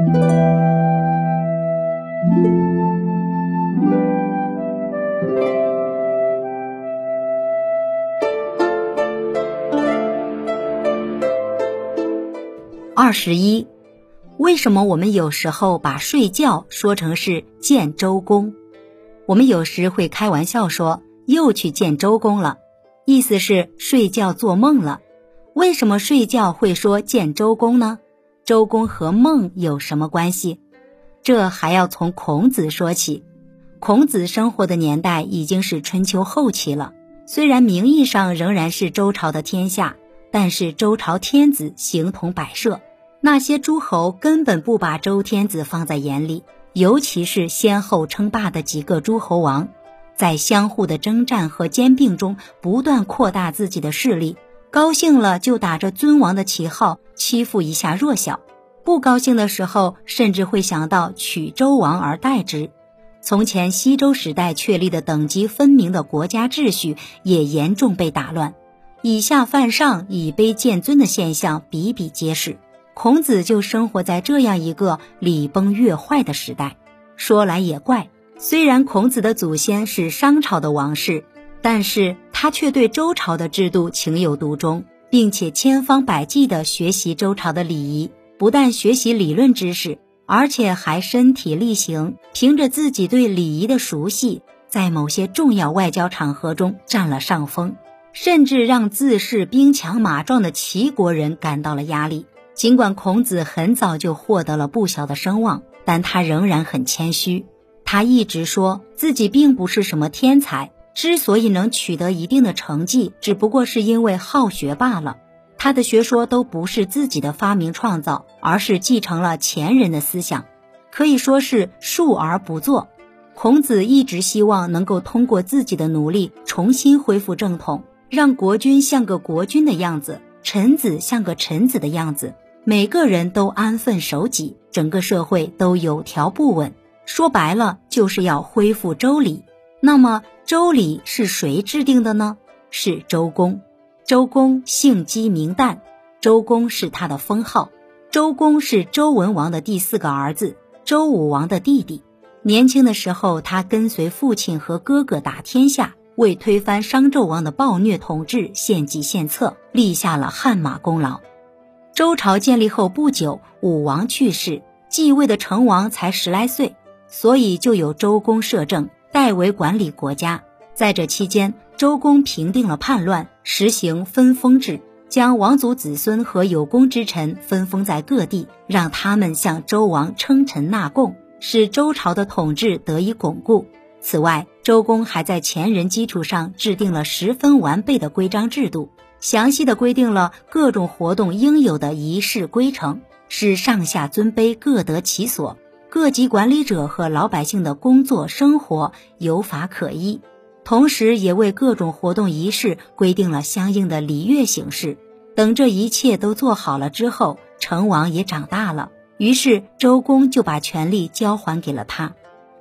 二十一，为什么我们有时候把睡觉说成是见周公？我们有时会开玩笑说又去见周公了，意思是睡觉做梦了。为什么睡觉会说见周公呢？周公和梦有什么关系？这还要从孔子说起。孔子生活的年代已经是春秋后期了，虽然名义上仍然是周朝的天下，但是周朝天子形同摆设。那些诸侯根本不把周天子放在眼里，尤其是先后称霸的几个诸侯王，在相互的征战和兼并中不断扩大自己的势力。高兴了就打着尊王的旗号欺负一下弱小，不高兴的时候甚至会想到取周王而代之。从前西周时代确立的等级分明的国家秩序也严重被打乱，以下犯上、以卑贱尊的现象比比皆是。孔子就生活在这样一个礼崩乐坏的时代。说来也怪，虽然孔子的祖先是商朝的王室，但是他却对周朝的制度情有独钟，并且千方百计地学习周朝的礼仪。不但学习理论知识，而且还身体力行，凭着自己对礼仪的熟悉，在某些重要外交场合中占了上风，甚至让自恃兵强马壮的齐国人感到了压力。尽管孔子很早就获得了不小的声望，但他仍然很谦虚。他一直说自己并不是什么天才，之所以能取得一定的成绩，只不过是因为好学罢了。他的学说都不是自己的发明创造，而是继承了前人的思想，可以说是述而不作。孔子一直希望能够通过自己的努力重新恢复正统，让国君像个国君的样子，臣子像个臣子的样子。每个人都安分守己，整个社会都有条不紊。说白了，就是要恢复周礼。那么，周礼是谁制定的呢？是周公。周公姓姬名旦，周公是他的封号。周公是周文王的第四个儿子，周武王的弟弟。年轻的时候，他跟随父亲和哥哥打天下，为推翻商纣王的暴虐统治献计献策，立下了汗马功劳。周朝建立后不久，武王去世，继位的成王才十来岁，所以就有周公摄政，代为管理国家。在这期间，周公平定了叛乱，实行分封制，将王族子孙和有功之臣分封在各地，让他们向周王称臣纳贡，使周朝的统治得以巩固。此外，周公还在前人基础上制定了十分完备的规章制度。详细的规定了各种活动应有的仪式规程，使上下尊卑各得其所，各级管理者和老百姓的工作生活有法可依。同时，也为各种活动仪式规定了相应的礼乐形式。等这一切都做好了之后，成王也长大了，于是周公就把权力交还给了他。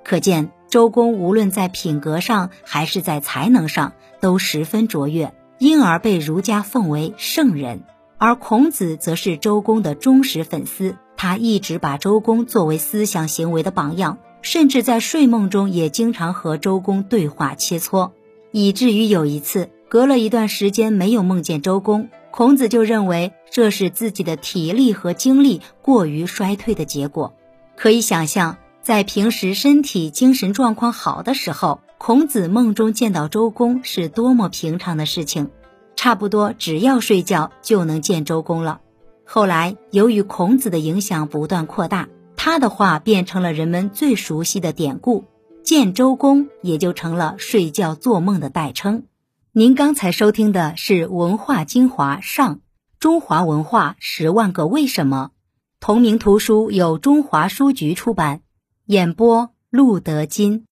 可见，周公无论在品格上还是在才能上都十分卓越。因而被儒家奉为圣人，而孔子则是周公的忠实粉丝。他一直把周公作为思想行为的榜样，甚至在睡梦中也经常和周公对话切磋，以至于有一次隔了一段时间没有梦见周公，孔子就认为这是自己的体力和精力过于衰退的结果。可以想象，在平时身体精神状况好的时候。孔子梦中见到周公是多么平常的事情，差不多只要睡觉就能见周公了。后来由于孔子的影响不断扩大，他的话变成了人们最熟悉的典故，见周公也就成了睡觉做梦的代称。您刚才收听的是《文化精华上中华文化十万个为什么》，同名图书由中华书局出版，演播陆德金。